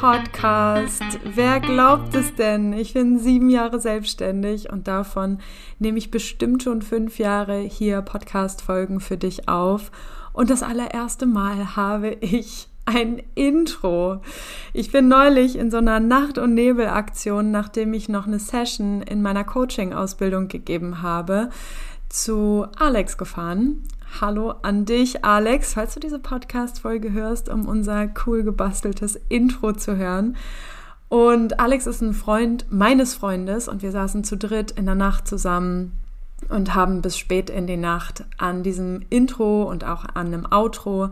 Podcast. Wer glaubt es denn? Ich bin sieben Jahre selbstständig und davon nehme ich bestimmt schon fünf Jahre hier Podcast-Folgen für dich auf. Und das allererste Mal habe ich ein Intro. Ich bin neulich in so einer Nacht- und Nebel-Aktion, nachdem ich noch eine Session in meiner Coaching-Ausbildung gegeben habe, zu Alex gefahren. Hallo an dich, Alex, falls du diese Podcast-Folge hörst, um unser cool gebasteltes Intro zu hören. Und Alex ist ein Freund meines Freundes und wir saßen zu dritt in der Nacht zusammen und haben bis spät in die Nacht an diesem Intro und auch an einem Outro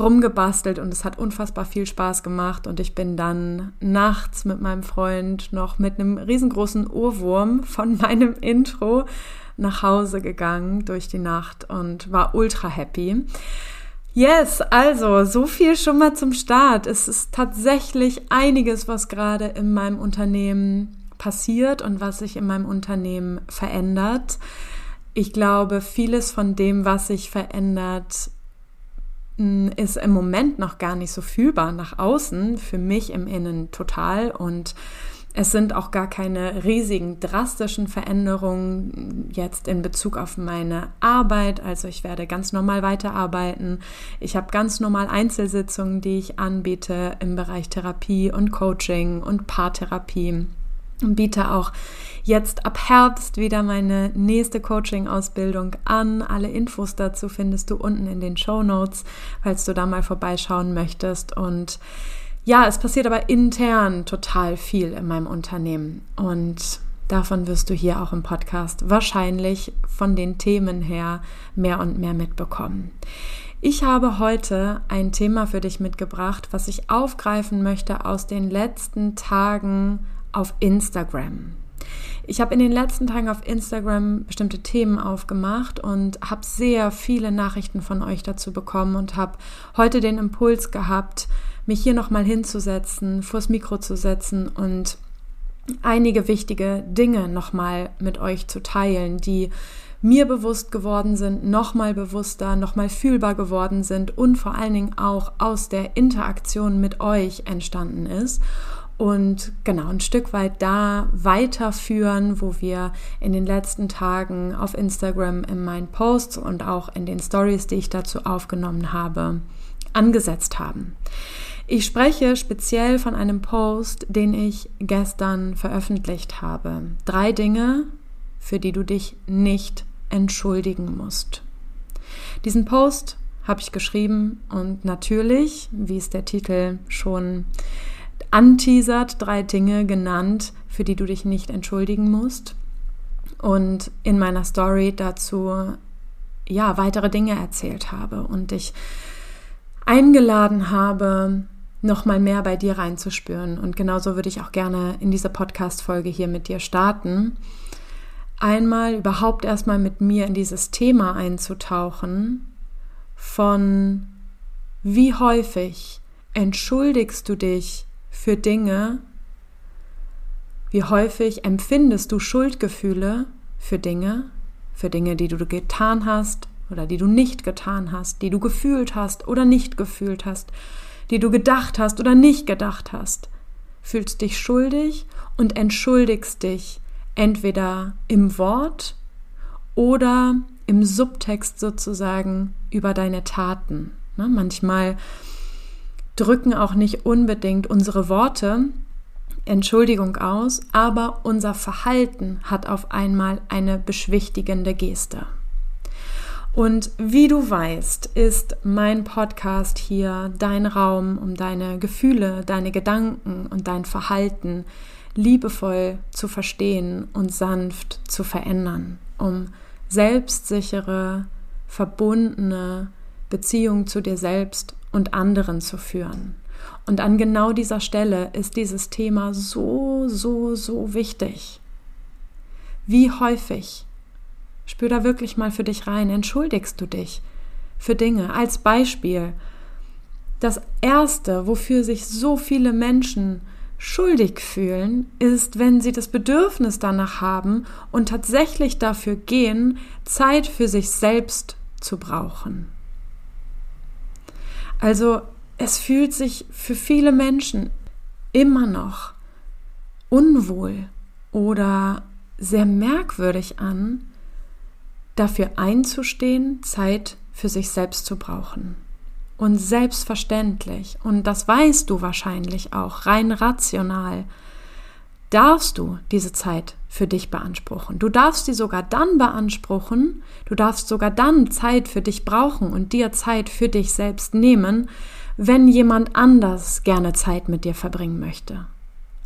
rumgebastelt und es hat unfassbar viel Spaß gemacht und ich bin dann nachts mit meinem Freund noch mit einem riesengroßen Ohrwurm von meinem Intro nach Hause gegangen durch die Nacht und war ultra happy. Yes, also so viel schon mal zum Start. Es ist tatsächlich einiges, was gerade in meinem Unternehmen passiert und was sich in meinem Unternehmen verändert. Ich glaube, vieles von dem, was sich verändert, mm, ist im Moment noch gar nicht so fühlbar nach außen, für mich im Innen total und es sind auch gar keine riesigen, drastischen Veränderungen jetzt in Bezug auf meine Arbeit. Also ich werde ganz normal weiterarbeiten. Ich habe ganz normal Einzelsitzungen, die ich anbiete im Bereich Therapie und Coaching und Paartherapie. Und biete auch jetzt ab Herbst wieder meine nächste Coaching-Ausbildung an. Alle Infos dazu findest du unten in den Show Notes, falls du da mal vorbeischauen möchtest. Und ja, es passiert aber intern total viel in meinem Unternehmen und davon wirst du hier auch im Podcast wahrscheinlich von den Themen her mehr und mehr mitbekommen. Ich habe heute ein Thema für dich mitgebracht, was ich aufgreifen möchte aus den letzten Tagen auf Instagram. Ich habe in den letzten Tagen auf Instagram bestimmte Themen aufgemacht und habe sehr viele Nachrichten von euch dazu bekommen und habe heute den Impuls gehabt, mich hier nochmal hinzusetzen, vors Mikro zu setzen und einige wichtige Dinge nochmal mit euch zu teilen, die mir bewusst geworden sind, nochmal bewusster, nochmal fühlbar geworden sind und vor allen Dingen auch aus der Interaktion mit euch entstanden ist. Und genau ein Stück weit da weiterführen, wo wir in den letzten Tagen auf Instagram in meinen Posts und auch in den Stories, die ich dazu aufgenommen habe, angesetzt haben. Ich spreche speziell von einem Post, den ich gestern veröffentlicht habe. Drei Dinge, für die du dich nicht entschuldigen musst. Diesen Post habe ich geschrieben und natürlich, wie es der Titel schon anteasert, drei Dinge genannt, für die du dich nicht entschuldigen musst. Und in meiner Story dazu ja weitere Dinge erzählt habe und dich eingeladen habe, noch mal mehr bei dir reinzuspüren. Und genauso würde ich auch gerne in dieser Podcast-Folge hier mit dir starten. Einmal überhaupt erstmal mit mir in dieses Thema einzutauchen von wie häufig entschuldigst du dich für Dinge, wie häufig empfindest du Schuldgefühle für Dinge, für Dinge, die du getan hast oder die du nicht getan hast, die du gefühlt hast oder nicht gefühlt hast, die du gedacht hast oder nicht gedacht hast. Fühlst dich schuldig und entschuldigst dich entweder im Wort oder im Subtext sozusagen über deine Taten. Ne? Manchmal drücken auch nicht unbedingt unsere Worte Entschuldigung aus, aber unser Verhalten hat auf einmal eine beschwichtigende Geste. Und wie du weißt, ist mein Podcast hier dein Raum, um deine Gefühle, deine Gedanken und dein Verhalten liebevoll zu verstehen und sanft zu verändern, um selbstsichere, verbundene Beziehungen zu dir selbst und anderen zu führen. Und an genau dieser Stelle ist dieses Thema so, so, so wichtig. Wie häufig Spür da wirklich mal für dich rein. Entschuldigst du dich für Dinge? Als Beispiel, das Erste, wofür sich so viele Menschen schuldig fühlen, ist, wenn sie das Bedürfnis danach haben und tatsächlich dafür gehen, Zeit für sich selbst zu brauchen. Also es fühlt sich für viele Menschen immer noch unwohl oder sehr merkwürdig an, dafür einzustehen, Zeit für sich selbst zu brauchen. Und selbstverständlich, und das weißt du wahrscheinlich auch, rein rational, darfst du diese Zeit für dich beanspruchen. Du darfst sie sogar dann beanspruchen, du darfst sogar dann Zeit für dich brauchen und dir Zeit für dich selbst nehmen, wenn jemand anders gerne Zeit mit dir verbringen möchte.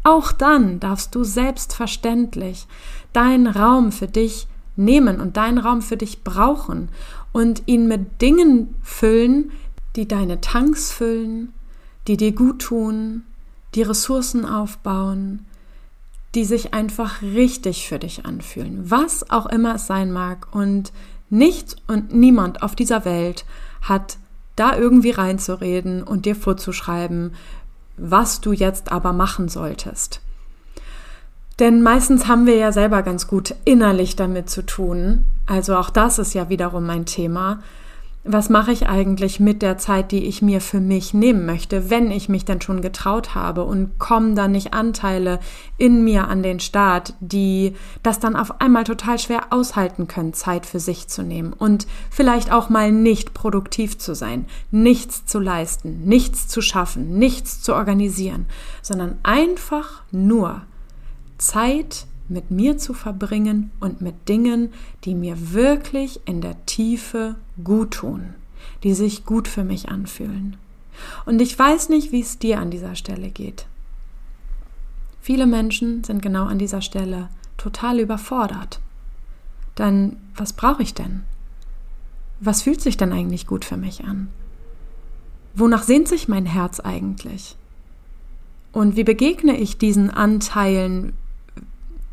Auch dann darfst du selbstverständlich deinen Raum für dich nehmen und deinen Raum für dich brauchen und ihn mit Dingen füllen, die deine Tanks füllen, die dir gut tun, die Ressourcen aufbauen, die sich einfach richtig für dich anfühlen, was auch immer es sein mag. Und nichts und niemand auf dieser Welt hat da irgendwie reinzureden und dir vorzuschreiben, was du jetzt aber machen solltest. Denn meistens haben wir ja selber ganz gut innerlich damit zu tun. Also auch das ist ja wiederum mein Thema was mache ich eigentlich mit der Zeit, die ich mir für mich nehmen möchte, wenn ich mich dann schon getraut habe? Und kommen dann nicht Anteile in mir an den Start, die das dann auf einmal total schwer aushalten können, Zeit für sich zu nehmen und vielleicht auch mal nicht produktiv zu sein, nichts zu leisten, nichts zu schaffen, nichts zu organisieren, sondern einfach nur Zeit mit mir zu verbringen und mit Dingen, die mir wirklich in der Tiefe gut tun, die sich gut für mich anfühlen. Und ich weiß nicht, wie es dir an dieser Stelle geht. Viele Menschen sind genau an dieser Stelle total überfordert. Dann, was brauche ich denn? Was fühlt sich denn eigentlich gut für mich an? Wonach sehnt sich mein Herz eigentlich? Und wie begegne ich diesen Anteilen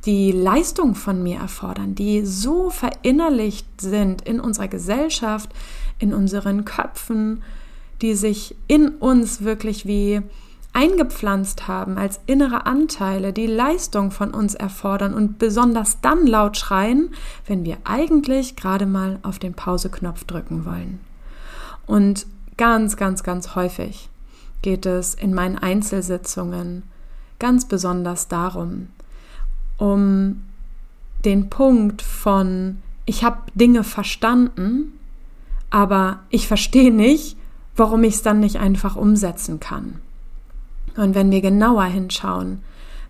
die Leistung von mir erfordern, die so verinnerlicht sind in unserer Gesellschaft, in unseren Köpfen, die sich in uns wirklich wie eingepflanzt haben als innere Anteile, die Leistung von uns erfordern und besonders dann laut schreien, wenn wir eigentlich gerade mal auf den Pauseknopf drücken wollen. Und ganz, ganz, ganz häufig geht es in meinen Einzelsitzungen ganz besonders darum, um den Punkt von, ich habe Dinge verstanden, aber ich verstehe nicht, warum ich es dann nicht einfach umsetzen kann. Und wenn wir genauer hinschauen,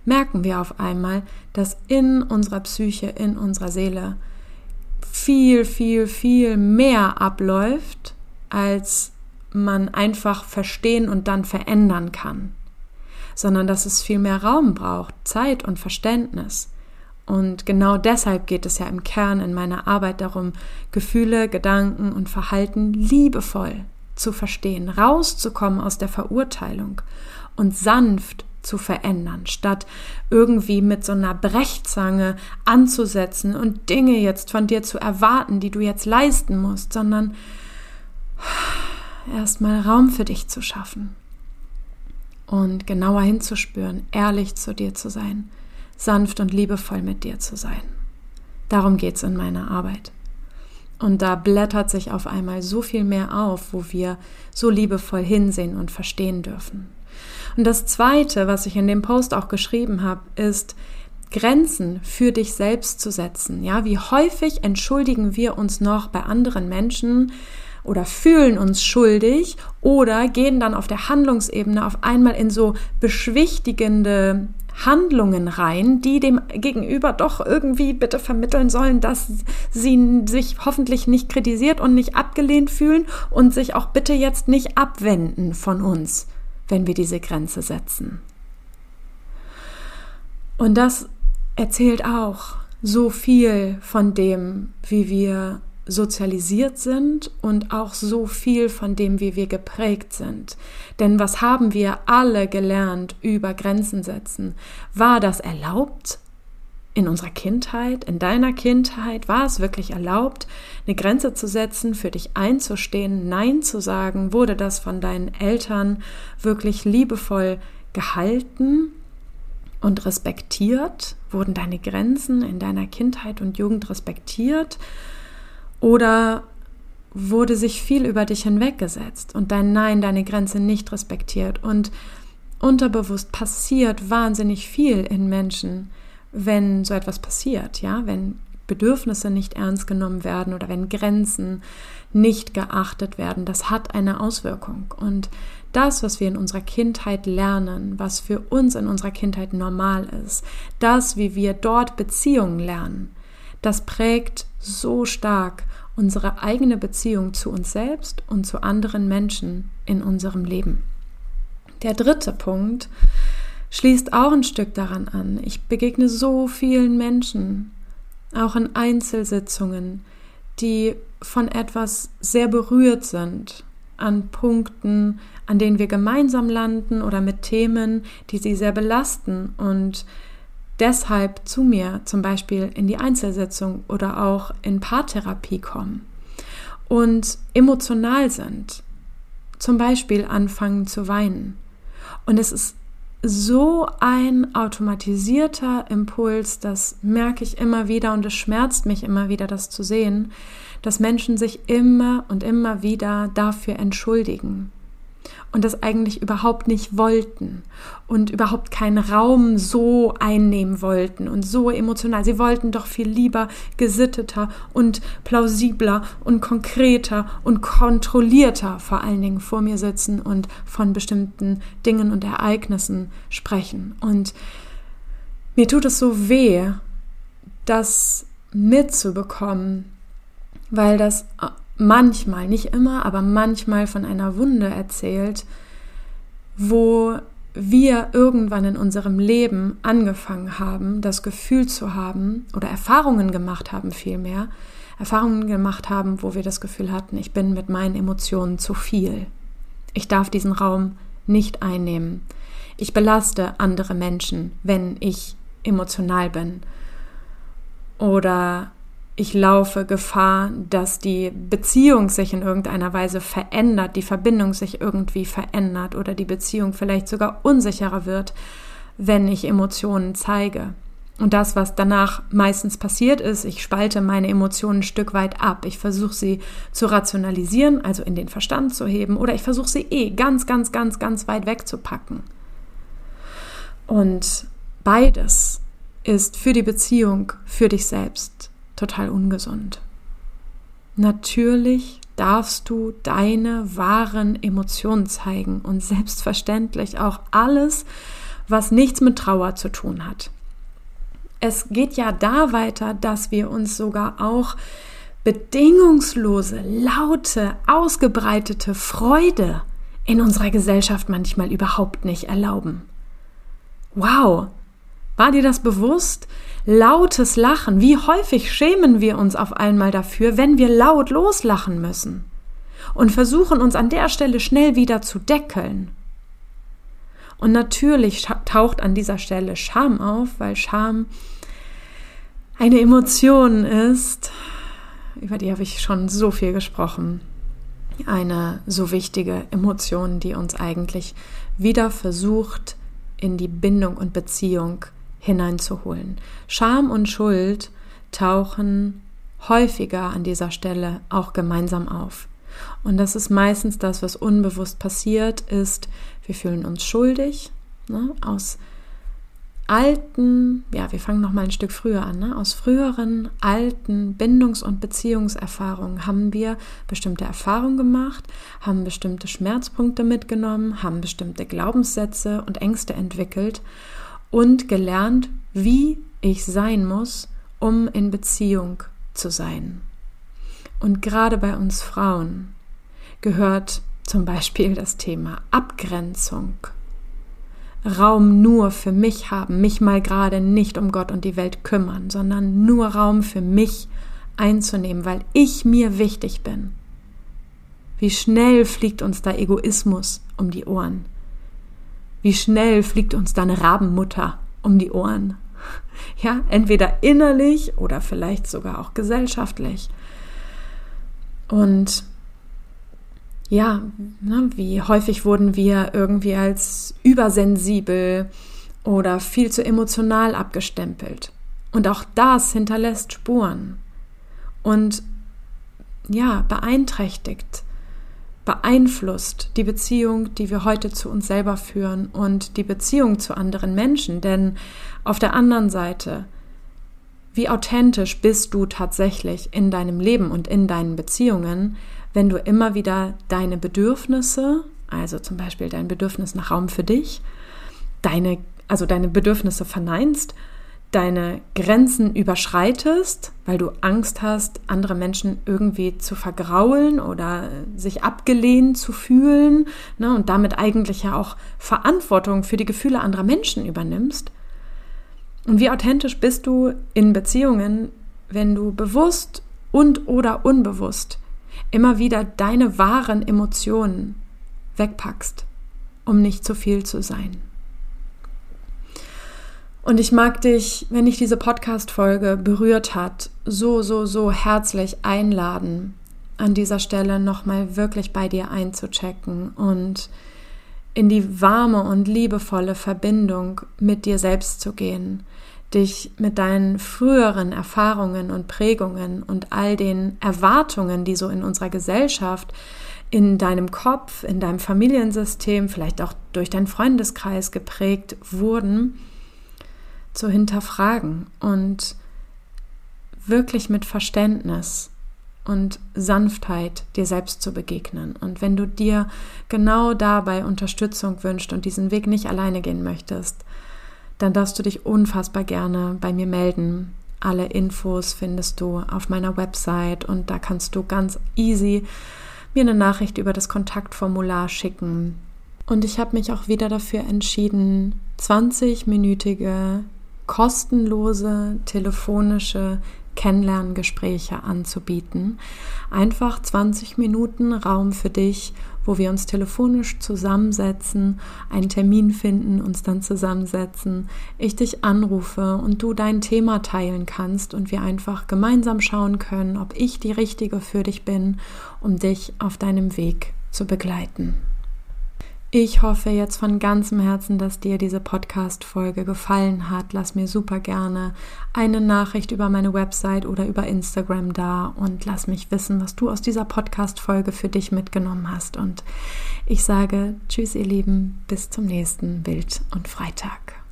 merken wir auf einmal, dass in unserer Psyche, in unserer Seele viel, viel, viel mehr abläuft, als man einfach verstehen und dann verändern kann sondern dass es viel mehr Raum braucht, Zeit und Verständnis. Und genau deshalb geht es ja im Kern in meiner Arbeit darum, Gefühle, Gedanken und Verhalten liebevoll zu verstehen, rauszukommen aus der Verurteilung und sanft zu verändern, statt irgendwie mit so einer Brechzange anzusetzen und Dinge jetzt von dir zu erwarten, die du jetzt leisten musst, sondern erstmal Raum für dich zu schaffen und genauer hinzuspüren, ehrlich zu dir zu sein, sanft und liebevoll mit dir zu sein. Darum geht es in meiner Arbeit. Und da blättert sich auf einmal so viel mehr auf, wo wir so liebevoll hinsehen und verstehen dürfen. Und das Zweite, was ich in dem Post auch geschrieben habe, ist, Grenzen für dich selbst zu setzen. Ja, wie häufig entschuldigen wir uns noch bei anderen Menschen, oder fühlen uns schuldig oder gehen dann auf der Handlungsebene auf einmal in so beschwichtigende Handlungen rein, die dem Gegenüber doch irgendwie bitte vermitteln sollen, dass sie sich hoffentlich nicht kritisiert und nicht abgelehnt fühlen und sich auch bitte jetzt nicht abwenden von uns, wenn wir diese Grenze setzen. Und das erzählt auch so viel von dem, wie wir sozialisiert sind und auch so viel von dem, wie wir geprägt sind. Denn was haben wir alle gelernt über Grenzen setzen? War das erlaubt? In unserer Kindheit, in deiner Kindheit, war es wirklich erlaubt, eine Grenze zu setzen, für dich einzustehen, Nein zu sagen? Wurde das von deinen Eltern wirklich liebevoll gehalten und respektiert? Wurden deine Grenzen in deiner Kindheit und Jugend respektiert? Oder wurde sich viel über dich hinweggesetzt und dein Nein, deine Grenze nicht respektiert. Und unterbewusst passiert wahnsinnig viel in Menschen, wenn so etwas passiert, ja, wenn Bedürfnisse nicht ernst genommen werden oder wenn Grenzen nicht geachtet werden, das hat eine Auswirkung. Und das, was wir in unserer Kindheit lernen, was für uns in unserer Kindheit normal ist, das, wie wir dort Beziehungen lernen, das prägt so stark unsere eigene Beziehung zu uns selbst und zu anderen Menschen in unserem Leben. Der dritte Punkt schließt auch ein Stück daran an. Ich begegne so vielen Menschen, auch in Einzelsitzungen, die von etwas sehr berührt sind, an Punkten, an denen wir gemeinsam landen oder mit Themen, die sie sehr belasten und deshalb zu mir zum Beispiel in die Einzelsitzung oder auch in Paartherapie kommen und emotional sind, zum Beispiel anfangen zu weinen. Und es ist so ein automatisierter Impuls, das merke ich immer wieder und es schmerzt mich immer wieder, das zu sehen, dass Menschen sich immer und immer wieder dafür entschuldigen und das eigentlich überhaupt nicht wollten und überhaupt keinen Raum so einnehmen wollten und so emotional. Sie wollten doch viel lieber gesitteter und plausibler und konkreter und kontrollierter vor allen Dingen vor mir sitzen und von bestimmten Dingen und Ereignissen sprechen. Und mir tut es so weh, das mitzubekommen, weil das manchmal, nicht immer, aber manchmal von einer Wunde erzählt, wo wir irgendwann in unserem Leben angefangen haben, das Gefühl zu haben oder Erfahrungen gemacht haben vielmehr, Erfahrungen gemacht haben, wo wir das Gefühl hatten, ich bin mit meinen Emotionen zu viel. Ich darf diesen Raum nicht einnehmen. Ich belaste andere Menschen, wenn ich emotional bin. Oder ich laufe Gefahr, dass die Beziehung sich in irgendeiner Weise verändert, die Verbindung sich irgendwie verändert oder die Beziehung vielleicht sogar unsicherer wird, wenn ich Emotionen zeige. Und das, was danach meistens passiert ist, ich spalte meine Emotionen ein Stück weit ab. Ich versuche sie zu rationalisieren, also in den Verstand zu heben, oder ich versuche sie eh ganz, ganz, ganz, ganz weit wegzupacken. Und beides ist für die Beziehung, für dich selbst total ungesund. Natürlich darfst du deine wahren Emotionen zeigen und selbstverständlich auch alles, was nichts mit Trauer zu tun hat. Es geht ja da weiter, dass wir uns sogar auch bedingungslose, laute, ausgebreitete Freude in unserer Gesellschaft manchmal überhaupt nicht erlauben. Wow, war dir das bewusst? Lautes Lachen. Wie häufig schämen wir uns auf einmal dafür, wenn wir laut loslachen müssen und versuchen uns an der Stelle schnell wieder zu deckeln. Und natürlich taucht an dieser Stelle Scham auf, weil Scham eine Emotion ist, über die habe ich schon so viel gesprochen. Eine so wichtige Emotion, die uns eigentlich wieder versucht, in die Bindung und Beziehung hineinzuholen. Scham und Schuld tauchen häufiger an dieser Stelle auch gemeinsam auf. Und das ist meistens das, was unbewusst passiert, ist, wir fühlen uns schuldig ne, aus alten, ja, wir fangen noch mal ein Stück früher an, ne, aus früheren alten Bindungs- und Beziehungserfahrungen haben wir bestimmte Erfahrungen gemacht, haben bestimmte Schmerzpunkte mitgenommen, haben bestimmte Glaubenssätze und Ängste entwickelt und gelernt, wie ich sein muss, um in Beziehung zu sein. Und gerade bei uns Frauen gehört zum Beispiel das Thema Abgrenzung. Raum nur für mich haben, mich mal gerade nicht um Gott und die Welt kümmern, sondern nur Raum für mich einzunehmen, weil ich mir wichtig bin. Wie schnell fliegt uns da Egoismus um die Ohren? Wie schnell fliegt uns deine Rabenmutter um die Ohren? Ja, entweder innerlich oder vielleicht sogar auch gesellschaftlich. Und ja, ne, wie häufig wurden wir irgendwie als übersensibel oder viel zu emotional abgestempelt. Und auch das hinterlässt Spuren. Und ja, beeinträchtigt, beeinflusst die Beziehung, die wir heute zu uns selber führen und die Beziehung zu anderen Menschen. Denn auf der anderen Seite, wie authentisch bist du tatsächlich in deinem Leben und in deinen Beziehungen, wenn du immer wieder deine Bedürfnisse, also zum Beispiel dein Bedürfnis nach Raum für dich, deine, also deine Bedürfnisse verneinst deine Grenzen überschreitest, weil du Angst hast, andere Menschen irgendwie zu vergraulen oder sich abgelehnt zu fühlen ne, und damit eigentlich ja auch Verantwortung für die Gefühle anderer Menschen übernimmst. Und wie authentisch bist du in Beziehungen, wenn du bewusst und oder unbewusst immer wieder deine wahren Emotionen wegpackst, um nicht zu viel zu sein? Und ich mag dich, wenn dich diese Podcast-Folge berührt hat, so, so, so herzlich einladen, an dieser Stelle nochmal wirklich bei dir einzuchecken und in die warme und liebevolle Verbindung mit dir selbst zu gehen, dich mit deinen früheren Erfahrungen und Prägungen und all den Erwartungen, die so in unserer Gesellschaft, in deinem Kopf, in deinem Familiensystem, vielleicht auch durch deinen Freundeskreis geprägt wurden, zu hinterfragen und wirklich mit Verständnis und Sanftheit dir selbst zu begegnen. Und wenn du dir genau dabei Unterstützung wünschst und diesen Weg nicht alleine gehen möchtest, dann darfst du dich unfassbar gerne bei mir melden. Alle Infos findest du auf meiner Website und da kannst du ganz easy mir eine Nachricht über das Kontaktformular schicken. Und ich habe mich auch wieder dafür entschieden, 20-minütige kostenlose telefonische Kennenlerngespräche anzubieten. Einfach 20 Minuten Raum für dich, wo wir uns telefonisch zusammensetzen, einen Termin finden, uns dann zusammensetzen, ich dich anrufe und du dein Thema teilen kannst und wir einfach gemeinsam schauen können, ob ich die Richtige für dich bin, um dich auf deinem Weg zu begleiten. Ich hoffe jetzt von ganzem Herzen, dass dir diese Podcast-Folge gefallen hat. Lass mir super gerne eine Nachricht über meine Website oder über Instagram da und lass mich wissen, was du aus dieser Podcast-Folge für dich mitgenommen hast. Und ich sage Tschüss, ihr Lieben, bis zum nächsten Bild und Freitag.